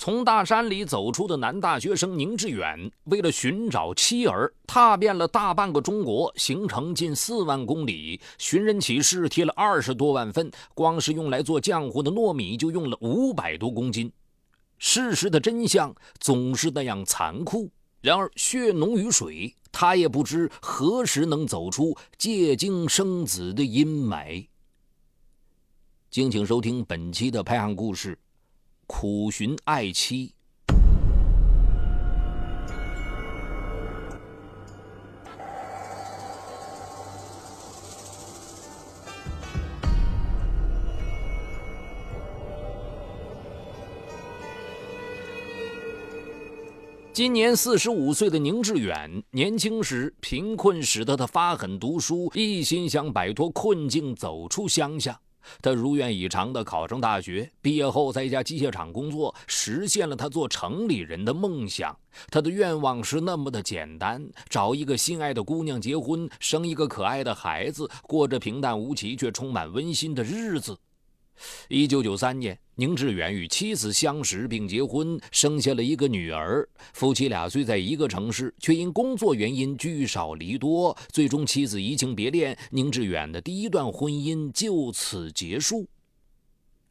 从大山里走出的男大学生宁致远，为了寻找妻儿，踏遍了大半个中国，行程近四万公里，寻人启事贴了二十多万份，光是用来做浆糊的糯米就用了五百多公斤。事实的真相总是那样残酷。然而血浓于水，他也不知何时能走出借精生子的阴霾。敬请收听本期的拍案故事。苦寻爱妻。今年四十五岁的宁致远，年轻时贫困使得他发狠读书，一心想摆脱困境，走出乡下。他如愿以偿地考上大学，毕业后在一家机械厂工作，实现了他做城里人的梦想。他的愿望是那么的简单：找一个心爱的姑娘结婚，生一个可爱的孩子，过着平淡无奇却充满温馨的日子。一九九三年，宁致远与妻子相识并结婚，生下了一个女儿。夫妻俩虽在一个城市，却因工作原因聚少离多，最终妻子移情别恋，宁致远的第一段婚姻就此结束。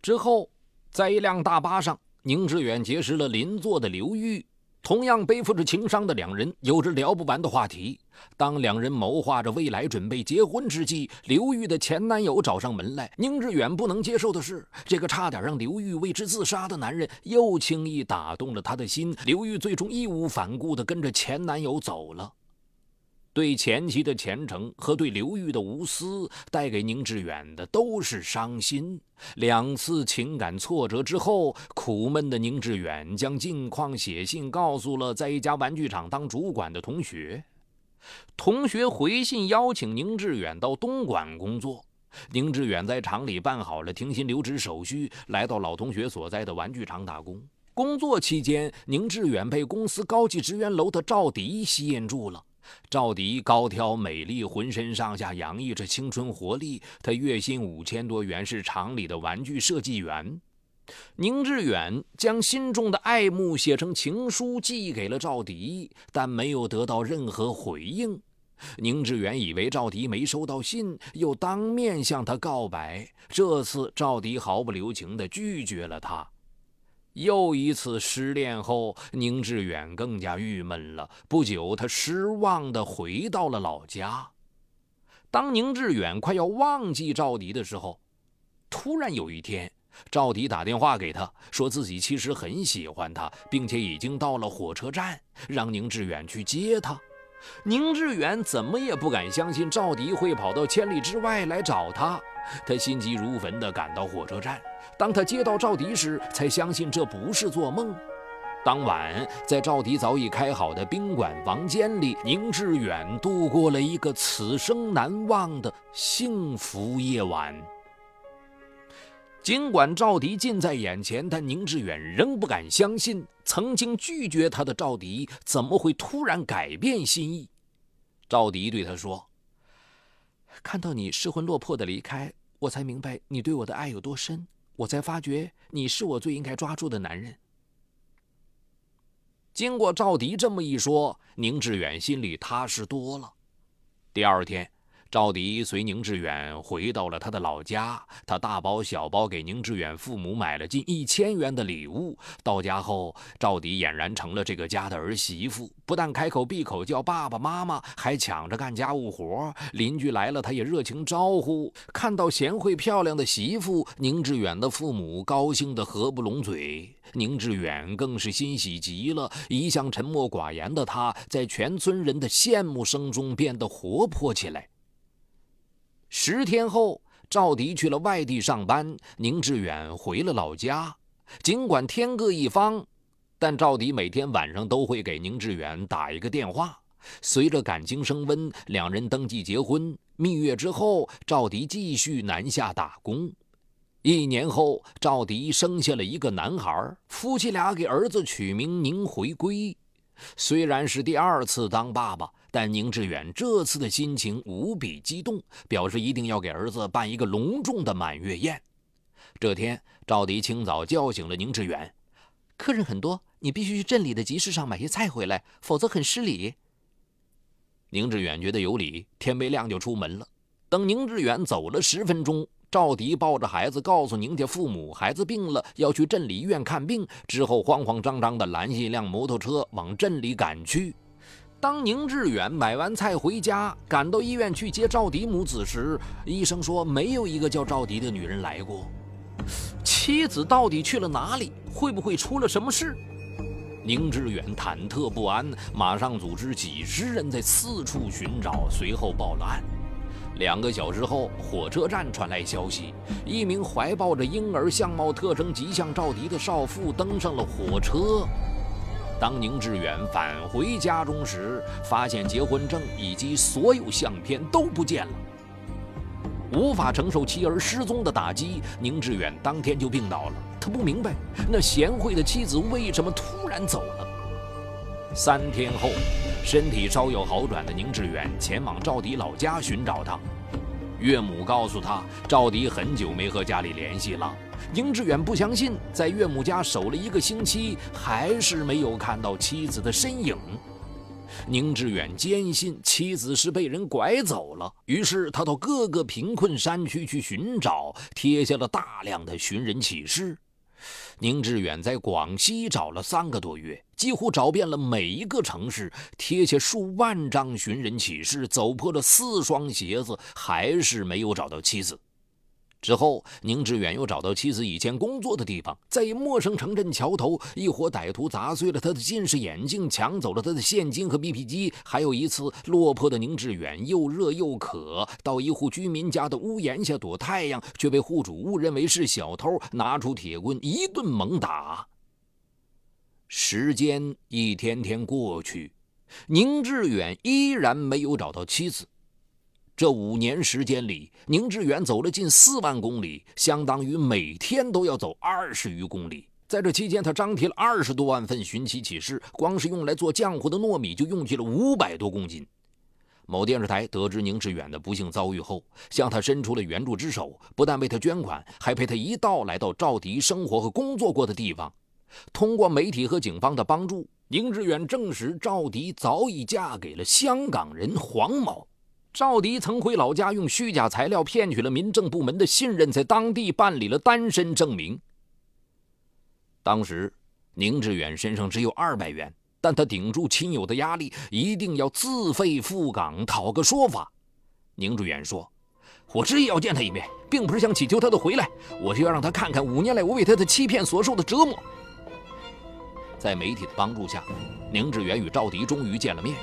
之后，在一辆大巴上，宁致远结识了邻座的刘玉。同样背负着情伤的两人，有着聊不完的话题。当两人谋划着未来、准备结婚之际，刘玉的前男友找上门来。宁致远不能接受的是，这个差点让刘玉为之自杀的男人，又轻易打动了他的心。刘玉最终义无反顾地跟着前男友走了。对前妻的虔诚和对刘玉的无私，带给宁致远的都是伤心。两次情感挫折之后，苦闷的宁致远将近况写信告诉了在一家玩具厂当主管的同学。同学回信邀请宁致远到东莞工作。宁致远在厂里办好了停薪留职手续，来到老同学所在的玩具厂打工。工作期间，宁致远被公司高级职员楼的赵迪吸引住了。赵迪高挑美丽，浑身上下洋溢着青春活力。她月薪五千多元，是厂里的玩具设计员。宁致远将心中的爱慕写成情书寄给了赵迪，但没有得到任何回应。宁致远以为赵迪没收到信，又当面向他告白。这次赵迪毫不留情地拒绝了他。又一次失恋后，宁致远更加郁闷了。不久，他失望地回到了老家。当宁致远快要忘记赵迪的时候，突然有一天，赵迪打电话给他，说自己其实很喜欢他，并且已经到了火车站，让宁致远去接他。宁致远怎么也不敢相信赵迪会跑到千里之外来找他，他心急如焚地赶到火车站。当他接到赵迪时，才相信这不是做梦。当晚，在赵迪早已开好的宾馆房间里，宁致远度过了一个此生难忘的幸福夜晚。尽管赵迪近在眼前，但宁致远仍不敢相信，曾经拒绝他的赵迪怎么会突然改变心意。赵迪对他说：“看到你失魂落魄的离开，我才明白你对我的爱有多深。”我才发觉你是我最应该抓住的男人。经过赵迪这么一说，宁致远心里踏实多了。第二天。赵迪随宁致远回到了他的老家，他大包小包给宁致远父母买了近一千元的礼物。到家后，赵迪俨然成了这个家的儿媳妇，不但开口闭口叫爸爸妈妈，还抢着干家务活。邻居来了，他也热情招呼。看到贤惠漂亮的媳妇，宁致远的父母高兴得合不拢嘴，宁致远更是欣喜极了。一向沉默寡言的他，在全村人的羡慕声中变得活泼起来。十天后，赵迪去了外地上班，宁致远回了老家。尽管天各一方，但赵迪每天晚上都会给宁致远打一个电话。随着感情升温，两人登记结婚。蜜月之后，赵迪继续南下打工。一年后，赵迪生下了一个男孩，夫妻俩给儿子取名宁回归。虽然是第二次当爸爸。但宁致远这次的心情无比激动，表示一定要给儿子办一个隆重的满月宴。这天，赵迪清早叫醒了宁致远：“客人很多，你必须去镇里的集市上买些菜回来，否则很失礼。宁致远觉得有理，天没亮就出门了。等宁致远走了十分钟，赵迪抱着孩子告诉宁家父母，孩子病了，要去镇里医院看病。之后慌慌张张地拦下一辆摩托车往镇里赶去。当宁志远买完菜回家，赶到医院去接赵迪母子时，医生说没有一个叫赵迪的女人来过。妻子到底去了哪里？会不会出了什么事？宁志远忐忑不安，马上组织几十人在四处寻找，随后报了案。两个小时后，火车站传来消息，一名怀抱着婴儿、相貌特征极像赵迪的少妇登上了火车。当宁志远返回家中时，发现结婚证以及所有相片都不见了。无法承受妻儿失踪的打击，宁志远当天就病倒了。他不明白，那贤惠的妻子为什么突然走了。三天后，身体稍有好转的宁志远前往赵迪老家寻找他。岳母告诉他，赵迪很久没和家里联系了。宁志远不相信，在岳母家守了一个星期，还是没有看到妻子的身影。宁志远坚信妻子是被人拐走了，于是他到各个贫困山区去寻找，贴下了大量的寻人启事。宁志远在广西找了三个多月，几乎找遍了每一个城市，贴下数万张寻人启事，走破了四双鞋子，还是没有找到妻子。之后，宁志远又找到妻子以前工作的地方，在一陌生城镇桥头，一伙歹徒砸碎了他的近视眼镜，抢走了他的现金和 BP 机。还有一次，落魄的宁志远又热又渴，到一户居民家的屋檐下躲太阳，却被户主误认为是小偷，拿出铁棍一顿猛打。时间一天天过去，宁志远依然没有找到妻子。这五年时间里，宁志远走了近四万公里，相当于每天都要走二十余公里。在这期间，他张贴了二十多万份寻妻启事，光是用来做浆糊的糯米就用去了五百多公斤。某电视台得知宁志远的不幸遭遇后，向他伸出了援助之手，不但为他捐款，还陪他一道来到赵迪生活和工作过的地方。通过媒体和警方的帮助，宁志远证实赵迪早已嫁给了香港人黄某。赵迪曾回老家用虚假材料骗取了民政部门的信任，在当地办理了单身证明。当时，宁志远身上只有二百元，但他顶住亲友的压力，一定要自费赴港讨个说法。宁志远说：“我执意要见他一面，并不是想乞求他的回来，我是要让他看看五年来我为他的欺骗所受的折磨。”在媒体的帮助下，宁志远与赵迪终于见了面。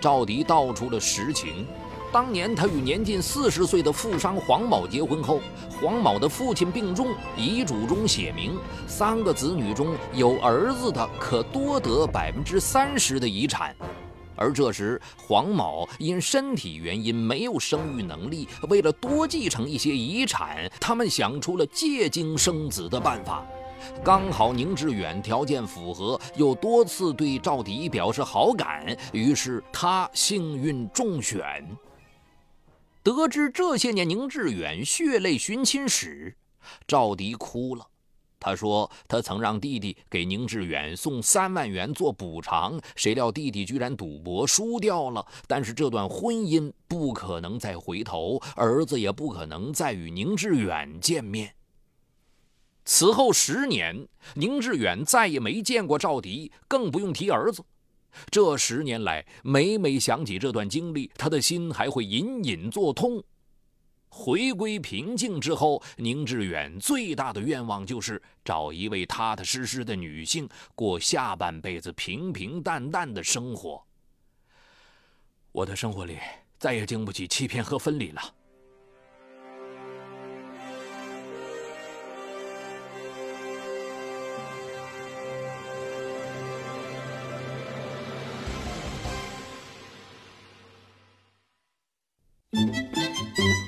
赵迪道出了实情。当年他与年近四十岁的富商黄某结婚后，黄某的父亲病重，遗嘱中写明三个子女中有儿子的可多得百分之三十的遗产。而这时黄某因身体原因没有生育能力，为了多继承一些遗产，他们想出了借精生子的办法。刚好宁志远条件符合，又多次对赵迪表示好感，于是他幸运中选。得知这些年宁志远血泪寻亲史，赵迪哭了。他说：“他曾让弟弟给宁志远送三万元做补偿，谁料弟弟居然赌博输掉了。但是这段婚姻不可能再回头，儿子也不可能再与宁志远见面。”此后十年，宁志远再也没见过赵迪，更不用提儿子。这十年来，每每想起这段经历，他的心还会隐隐作痛。回归平静之后，宁志远最大的愿望就是找一位踏踏实实的女性，过下半辈子平平淡淡的生活。我的生活里再也经不起欺骗和分离了。